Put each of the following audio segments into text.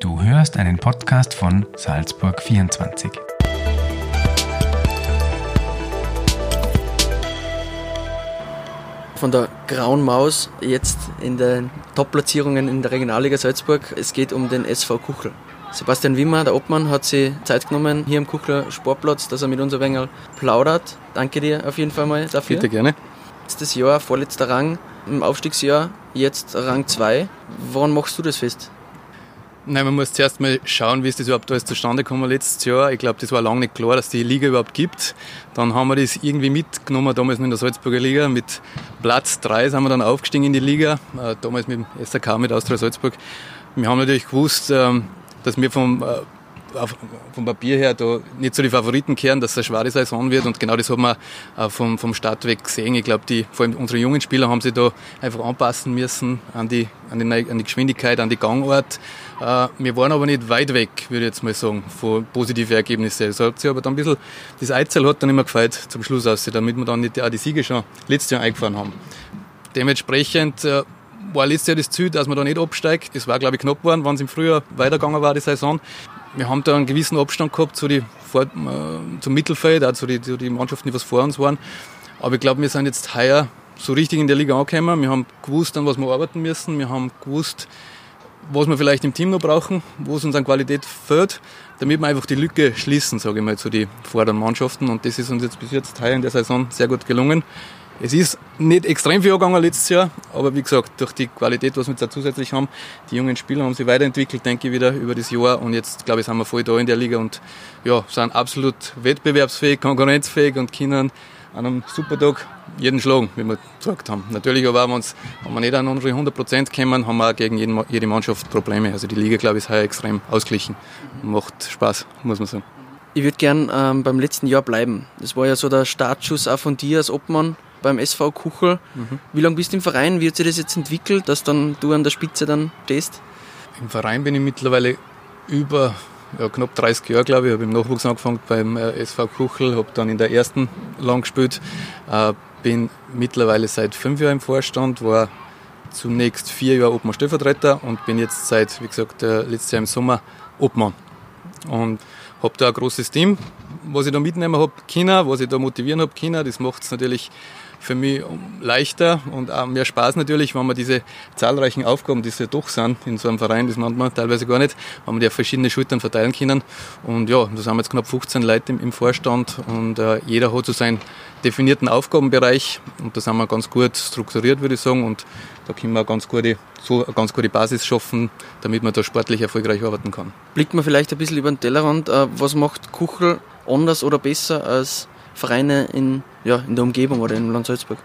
Du hörst einen Podcast von Salzburg 24. Von der Grauen Maus jetzt in den Top-Platzierungen in der Regionalliga Salzburg. Es geht um den SV Kuchel. Sebastian Wimmer, der Obmann, hat sich Zeit genommen hier im Kuchler Sportplatz, dass er mit uns ein wenig plaudert. Danke dir auf jeden Fall mal dafür. Bitte gerne. Letztes Jahr, vorletzter Rang im Aufstiegsjahr, jetzt Rang 2. Woran machst du das fest? Nein, man muss zuerst mal schauen, wie ist das überhaupt alles zustande gekommen letztes Jahr. Ich glaube, das war lange nicht klar, dass die Liga überhaupt gibt. Dann haben wir das irgendwie mitgenommen, damals in der Salzburger Liga. Mit Platz 3 sind wir dann aufgestiegen in die Liga, äh, damals mit dem SRK, mit Austria Salzburg. Wir haben natürlich gewusst, ähm, dass wir vom, äh, vom Papier her da nicht so die Favoriten kehren, dass es eine schwere Saison wird und genau das wir äh, vom, vom Start weg gesehen. Ich glaube, die, vor allem unsere jungen Spieler haben sich da einfach anpassen müssen an die, an die, an die Geschwindigkeit, an die Gangart. Äh, wir waren aber nicht weit weg, würde ich jetzt mal sagen, von positiven Ergebnissen. Das hat sich aber dann ein bisschen, das Eizel hat dann immer gefeit zum Schluss aus, damit wir dann nicht auch die Siege schon letztes Jahr eingefahren haben. Dementsprechend war letztes Jahr das Ziel, dass man da nicht absteigt. Das war, glaube ich, knapp geworden, wenn es im Frühjahr weitergegangen war, die Saison. Wir haben da einen gewissen Abstand gehabt zu die, vor, äh, zum Mittelfeld, auch zu den zu die Mannschaften, die was vor uns waren. Aber ich glaube, wir sind jetzt heuer so richtig in der Liga angekommen. Wir haben gewusst, an was wir arbeiten müssen. Wir haben gewusst, was wir vielleicht im Team noch brauchen, wo es uns an Qualität fehlt, damit wir einfach die Lücke schließen, sage ich mal, zu den vorderen Mannschaften. Und das ist uns jetzt bis jetzt heuer in der Saison sehr gut gelungen. Es ist nicht extrem viel gegangen letztes Jahr, aber wie gesagt, durch die Qualität, was wir da zusätzlich haben, die jungen Spieler haben sich weiterentwickelt, denke ich wieder über das Jahr und jetzt, glaube ich, sind wir voll da in der Liga und ja, sind absolut wettbewerbsfähig, konkurrenzfähig und können an einem super Tag jeden schlagen, wie wir gesagt haben. Natürlich aber, uns, wenn wir nicht an unsere 100% kommen, haben wir auch gegen jeden, jede Mannschaft Probleme. Also die Liga, glaube ich, ist heuer extrem ausgeglichen. Macht Spaß, muss man sagen. Ich würde gern ähm, beim letzten Jahr bleiben. Das war ja so der Startschuss auch von dir als Obmann beim SV Kuchel. Mhm. Wie lange bist du im Verein? Wie hat sich das jetzt entwickelt, dass dann du an der Spitze dann stehst? Im Verein bin ich mittlerweile über ja, knapp 30 Jahre, glaube ich. Ich habe im Nachwuchs angefangen beim äh, SV Kuchel, habe dann in der ersten lang gespielt, äh, bin mittlerweile seit fünf Jahren im Vorstand, war zunächst vier Jahre Obmann Stellvertreter und bin jetzt seit, wie gesagt, äh, letztes Jahr im Sommer Obmann. Und habe da ein großes Team, was ich da mitnehmen habe, Kinder, was ich da motivieren habe, Kinder. Das macht es natürlich für mich leichter und auch mehr Spaß natürlich, wenn man diese zahlreichen Aufgaben, die es ja doch sind in so einem Verein, das meint man teilweise gar nicht, wenn man die auf verschiedene Schultern verteilen können. Und ja, da sind jetzt knapp 15 Leute im, Vorstand und äh, jeder hat so seinen definierten Aufgabenbereich und da sind wir ganz gut strukturiert, würde ich sagen. Und da können wir ganz gute, so eine ganz gute Basis schaffen, damit man da sportlich erfolgreich arbeiten kann. Blickt man vielleicht ein bisschen über den Tellerrand, äh, was macht Kuchel anders oder besser als Vereine in, ja, in der Umgebung oder im Land Salzburg?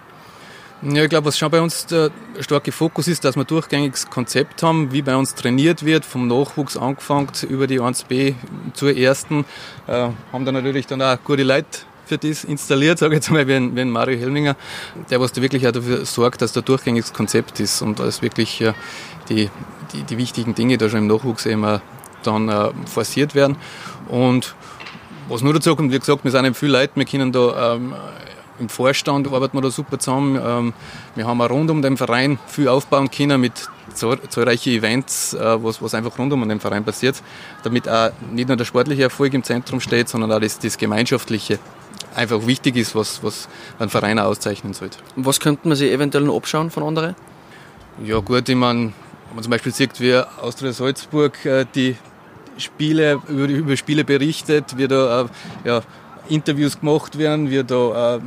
Ja, ich glaube, was schon bei uns der starke Fokus ist, dass wir durchgängiges Konzept haben, wie bei uns trainiert wird, vom Nachwuchs angefangen über die 1B zur ersten. Äh, haben da natürlich dann auch gute Leute für das installiert, sage ich jetzt mal, wie ein, wie ein Mario Helminger, der was da wirklich auch dafür sorgt, dass da durchgängiges Konzept ist und dass wirklich äh, die, die, die, wichtigen Dinge da schon im Nachwuchs eben dann äh, forciert werden. Und was nur dazu kommt, wie gesagt, wir sind eben viele Leute, wir können da ähm, im Vorstand arbeiten wir da super zusammen. Ähm, wir haben auch rund um den Verein viel aufbauen können mit zahlreichen Events, äh, was, was einfach rund um den Verein passiert, damit auch nicht nur der sportliche Erfolg im Zentrum steht, sondern auch das, das Gemeinschaftliche einfach wichtig ist, was, was ein Verein auch auszeichnen sollte. Was könnte man sich eventuell noch abschauen von anderen? Ja gut, ich meine, wenn man zum Beispiel sieht, wie Austria Salzburg äh, die Spiele, über, über Spiele berichtet, wie da äh, ja, Interviews gemacht werden, wie da äh,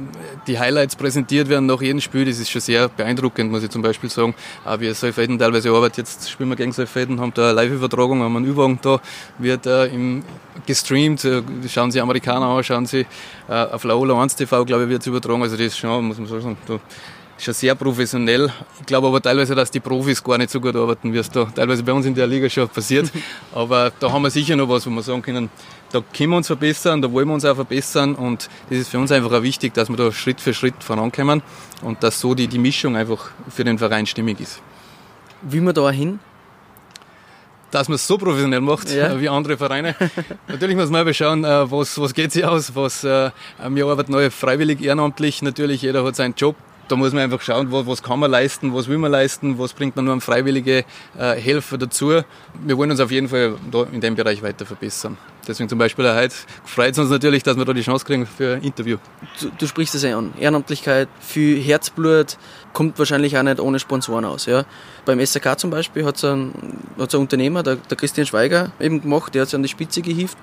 die Highlights präsentiert werden nach jedem Spiel. Das ist schon sehr beeindruckend, muss ich zum Beispiel sagen. Auch wie Seufeden teilweise arbeitet. Jetzt spielen wir gegen Seufeden, haben da eine Live-Übertragung, haben eine Übung da, wird äh, im, gestreamt. Äh, schauen Sie Amerikaner an, schauen Sie äh, auf Laola 1 TV, glaube ich, wird es übertragen. Also das ist schon, muss man sagen, da schon sehr professionell. Ich glaube aber teilweise, dass die Profis gar nicht so gut arbeiten, wie es da teilweise bei uns in der Liga schon passiert. aber da haben wir sicher noch was, wo wir sagen können, da können wir uns verbessern, da wollen wir uns auch verbessern und das ist für uns einfach auch wichtig, dass wir da Schritt für Schritt vorankommen und dass so die, die Mischung einfach für den Verein stimmig ist. Wie man da hin? dass man es so professionell macht ja. wie andere Vereine. natürlich muss man mal schauen, was, was geht sich aus, was, wir arbeiten neu freiwillig, ehrenamtlich, natürlich jeder hat seinen Job da muss man einfach schauen, was, was kann man leisten, was will man leisten, was bringt man nur an freiwillige äh, Helfer dazu. Wir wollen uns auf jeden Fall in dem Bereich weiter verbessern. Deswegen zum Beispiel heute freut es uns natürlich, dass wir da die Chance kriegen für ein Interview. Du, du sprichst es ja an. Ehrenamtlichkeit, viel Herzblut kommt wahrscheinlich auch nicht ohne Sponsoren aus. Ja. Beim SRK zum Beispiel hat es ein, ein Unternehmer, der, der Christian Schweiger, eben gemacht, der hat sich an die Spitze gehievt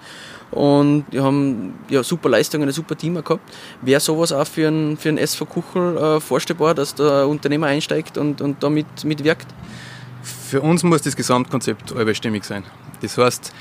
und die haben ja, super Leistungen, ein super Team gehabt. Wäre sowas auch für einen, für einen SV Kuchel äh, vorstellbar, dass der Unternehmer einsteigt und, und da mit, mitwirkt? Für uns muss das Gesamtkonzept allbestimmig sein. Das heißt,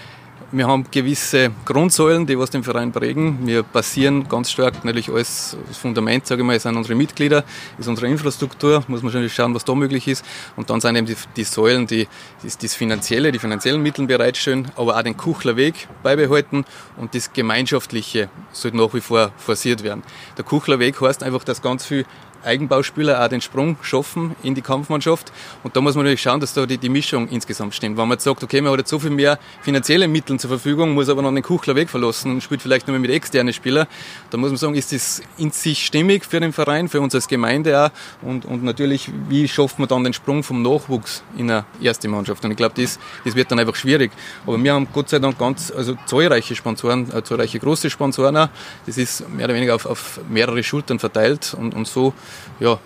wir haben gewisse Grundsäulen, die was den Verein prägen. Wir basieren ganz stark natürlich alles, das Fundament, sage ich mal, sind unsere Mitglieder, ist unsere Infrastruktur, muss man schon schauen, was da möglich ist. Und dann sind eben die, die Säulen, die das, das Finanzielle, die finanziellen Mittel bereitstellen, aber auch den Kuchler Weg beibehalten und das Gemeinschaftliche sollte nach wie vor forciert werden. Der Kuchler Weg heißt einfach, dass ganz viel Eigenbauspieler auch den Sprung schaffen in die Kampfmannschaft. Und da muss man natürlich schauen, dass da die, die Mischung insgesamt stimmt. Wenn man jetzt sagt, okay, man hat jetzt so viel mehr finanzielle Mittel zur Verfügung, muss aber noch den Kuchler Weg verlassen und spielt vielleicht nur mit externen Spielern, dann muss man sagen, ist das in sich stimmig für den Verein, für uns als Gemeinde auch und, und natürlich, wie schafft man dann den Sprung vom Nachwuchs in eine erste Mannschaft? Und ich glaube, das, das wird dann einfach schwierig. Aber wir haben Gott sei Dank ganz, also zahlreiche Sponsoren, äh, zahlreiche große Sponsoren auch. Das ist mehr oder weniger auf, auf mehrere Schultern verteilt und, und so ja,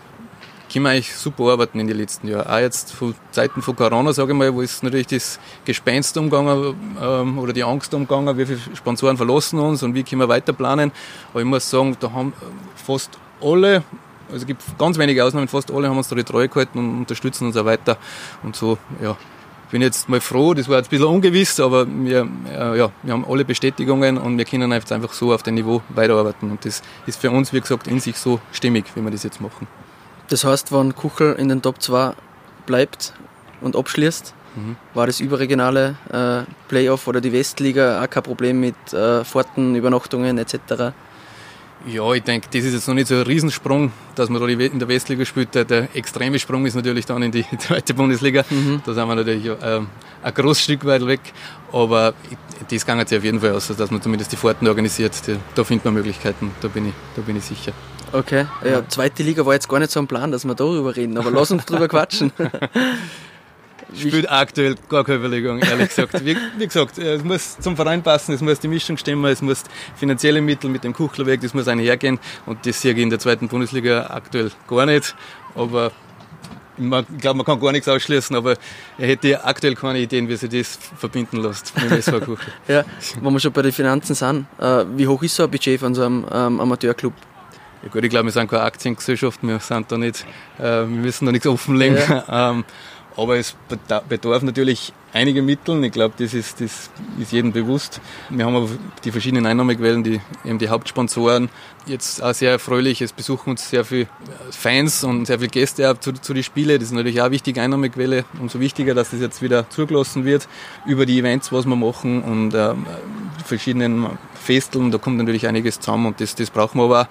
können wir eigentlich super arbeiten in den letzten Jahren. Auch jetzt von Zeiten von Corona, sage ich mal, wo ist natürlich das Gespenst umgegangen ähm, oder die Angst umgegangen, wie viele Sponsoren verlassen uns und wie können wir weiter planen. Aber ich muss sagen, da haben fast alle, also es gibt ganz wenige Ausnahmen, fast alle haben uns da die Treue gehalten und unterstützen uns auch weiter. Und so, ja, bin jetzt mal froh, das war jetzt ein bisschen ungewiss, aber wir, äh, ja, wir haben alle Bestätigungen und wir können jetzt einfach so auf dem Niveau weiterarbeiten. Und das ist für uns, wie gesagt, in sich so stimmig, wie wir das jetzt machen. Das heißt, wenn Kuchel in den Top 2 bleibt und abschließt, mhm. war das überregionale äh, Playoff oder die Westliga auch kein Problem mit äh, Fahrten, Übernachtungen etc.? Ja, ich denke, das ist jetzt noch nicht so ein Riesensprung, dass man da in der Westliga spielt. Der, extreme Sprung ist natürlich dann in die zweite Bundesliga. Mhm. Da sind wir natürlich ähm, ein großes Stück weit weg. Aber das kann jetzt auf jeden Fall aus, dass man zumindest die Fahrten organisiert. Da findet man Möglichkeiten, da bin ich, da bin ich sicher. Okay, ja, zweite Liga war jetzt gar nicht so ein Plan, dass wir darüber reden, aber lass uns drüber quatschen. spielt aktuell gar keine Überlegung, ehrlich gesagt. Wie, wie, gesagt, es muss zum Verein passen, es muss die Mischung stimmen, es muss finanzielle Mittel mit dem Kuchlerweg, das muss einhergehen und das sehe ich in der zweiten Bundesliga aktuell gar nicht. Aber ich glaube, man kann gar nichts ausschließen, aber er hätte aktuell keine Ideen, wie sich das verbinden lässt mit dem SV Kuchel. ja, wenn wir schon bei den Finanzen sind, äh, wie hoch ist so ein Budget von so einem ähm, Amateurclub? Ja gut, ich glaube, wir sind keine Aktiengesellschaft, wir sind da nicht, äh, wir müssen da nichts offenlegen. Ja. Ähm, aber es bedarf natürlich einige Mittel. Ich glaube, das ist, das ist jedem bewusst. Wir haben aber die verschiedenen Einnahmequellen, die, eben die Hauptsponsoren. Jetzt auch sehr erfreulich. Es besuchen uns sehr viele Fans und sehr viele Gäste auch zu, zu den Spielen. Das ist natürlich auch eine wichtige Einnahmequelle. Umso wichtiger, dass das jetzt wieder zugelassen wird über die Events, was wir machen und äh, verschiedenen Festeln. Da kommt natürlich einiges zusammen und das, das brauchen wir aber auch,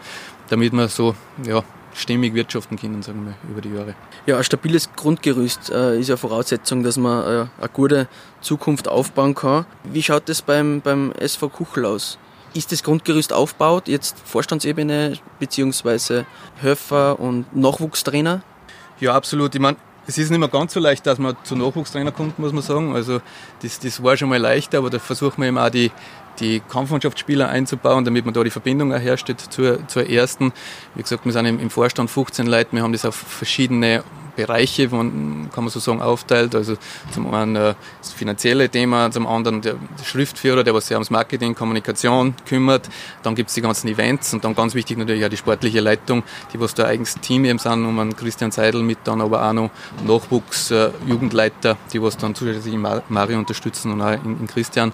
damit wir so, ja, stimmig wirtschaften können, sagen wir, über die Jahre. Ja, ein stabiles Grundgerüst äh, ist ja Voraussetzung, dass man äh, eine gute Zukunft aufbauen kann. Wie schaut das beim, beim SV Kuchel aus? Ist das Grundgerüst aufgebaut, jetzt Vorstandsebene beziehungsweise Höfer und Nachwuchstrainer? Ja, absolut. Ich meine, es ist nicht mehr ganz so leicht, dass man zu Nachwuchstrainer kommt, muss man sagen. Also das, das war schon mal leichter, aber da versucht man eben auch die, die Kampfmannschaftsspieler einzubauen, damit man da die Verbindung herstellt zur, zur ersten. Wie gesagt, wir sind im, Vorstand 15 Leute, wir haben das auf verschiedene Bereiche, kann man so sagen, aufteilt. Also zum einen äh, das finanzielle Thema, zum anderen der, Schriftführer, der was sich ums Marketing, Kommunikation kümmert. Dann gibt es die ganzen Events und dann ganz wichtig natürlich auch die sportliche Leitung, die was da eigenes Team eben sind, um einen Christian Seidel mit dann aber auch noch Nachwuchs, äh, Jugendleiter, die was dann zusätzlich Mario unterstützen und auch in, in Christian.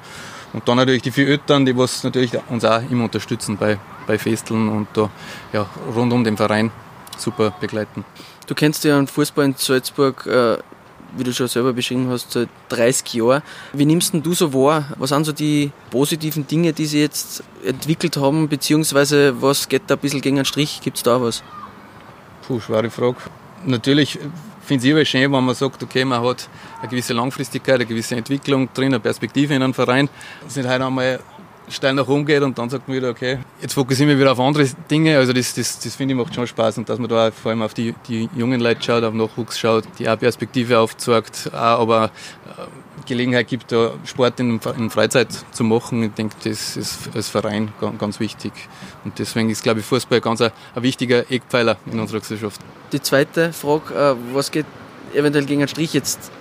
Und dann natürlich die vier Eltern, die was natürlich uns auch immer unterstützen bei, bei Festeln und da ja, rund um den Verein super begleiten. Du kennst ja einen Fußball in Salzburg, äh, wie du schon selber beschrieben hast, seit 30 Jahren. Wie nimmst du so wahr? Was sind so die positiven Dinge, die sie jetzt entwickelt haben, beziehungsweise was geht da ein bisschen gegen einen Strich? Gibt es da was? Puh, schwere Frage. Natürlich finde es schön, wenn man sagt, okay, man hat eine gewisse Langfristigkeit, eine gewisse Entwicklung drin, eine Perspektive in einem Verein. Es sind halt einmal steil nach oben geht und dann sagt man wieder, okay, jetzt fokussieren wir wieder auf andere Dinge. Also das, das, das finde ich macht schon Spaß und dass man da vor allem auf die, die jungen Leute schaut, auf Nachwuchs schaut, die auch Perspektive aufzeigt, auch aber äh, Gelegenheit gibt, da Sport in, in Freizeit zu machen. Ich denke, das ist als Verein ganz, ganz wichtig. Und deswegen ist, glaube ich, Fußball ganz ein, ein wichtiger Eckpfeiler in unserer Gesellschaft. Die zweite Frage, äh, was geht eventuell gegen einen Strich jetzt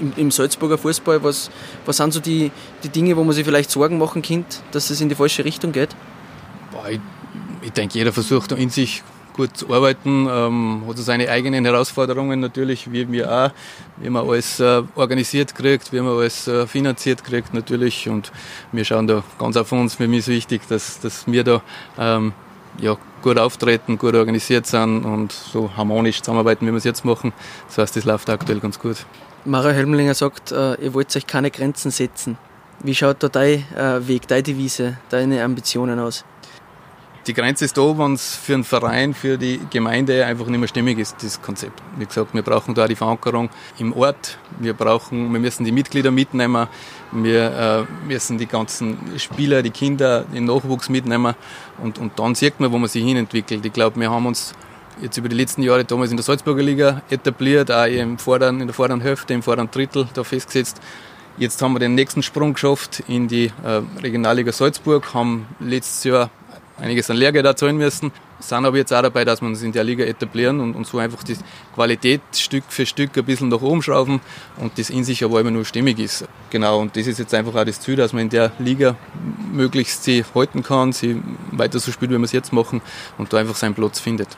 im, im Salzburger Fußball? Was, was sind so die, die Dinge, wo man sich vielleicht Sorgen machen könnte, dass es in die falsche Richtung geht? Boah, ich, ich denke, jeder versucht in sich gut zu arbeiten, ähm, hat seine eigenen Herausforderungen natürlich, wie wir auch, wie man alles äh, organisiert kriegt, wie man alles äh, finanziert kriegt natürlich und wir schauen da ganz auf uns, für mich ist wichtig, dass, dass wir da ähm, ja, gut auftreten, gut organisiert sind und so harmonisch zusammenarbeiten, wie wir es jetzt machen. Das heißt, das läuft aktuell ganz gut. Mario Helmlinger sagt, äh, ihr wollt euch keine Grenzen setzen. Wie schaut da dein äh, Weg, deine Devise, deine Ambitionen aus? Die Grenze ist da, wenn es für einen Verein, für die Gemeinde einfach nicht mehr stimmig ist, das Konzept. Wie gesagt, wir brauchen da die Verankerung im Ort. Wir brauchen, wir müssen die Mitglieder mitnehmen. Wir äh, müssen die ganzen Spieler, die Kinder, den Nachwuchs mitnehmen. Und, und dann sieht man, wo man sich hinentwickelt. Ich glaube, wir haben uns jetzt über die letzten Jahre damals in der Salzburger Liga etabliert, auch im vorderen, in der vorderen Hälfte, im vorderen Drittel da festgesetzt. Jetzt haben wir den nächsten Sprung geschafft in die äh, Regionalliga Salzburg, haben letztes Jahr einiges an Lehrgeld zahlen müssen, sind aber jetzt auch dabei, dass wir uns in der Liga etablieren und, und so einfach die Qualität Stück für Stück ein bisschen nach oben schrauben und das in sich aber immer nur stimmig ist. Genau, und das ist jetzt einfach auch das Ziel, dass man in der Liga möglichst sie halten kann, sie weiter so spielt, wie wir es jetzt machen und da einfach seinen Platz findet.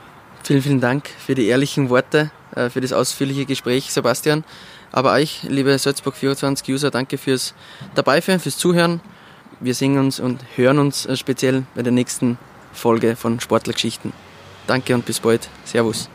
Vielen, vielen Dank für die ehrlichen Worte, äh, für das ausführliche Gespräch, Sebastian. Aber euch, liebe Salzburg 24 User, danke fürs Dabeiführen, fürs Zuhören wir sehen uns und hören uns äh, speziell bei der nächsten Folge von Sportlergeschichten. Danke und bis bald. Servus.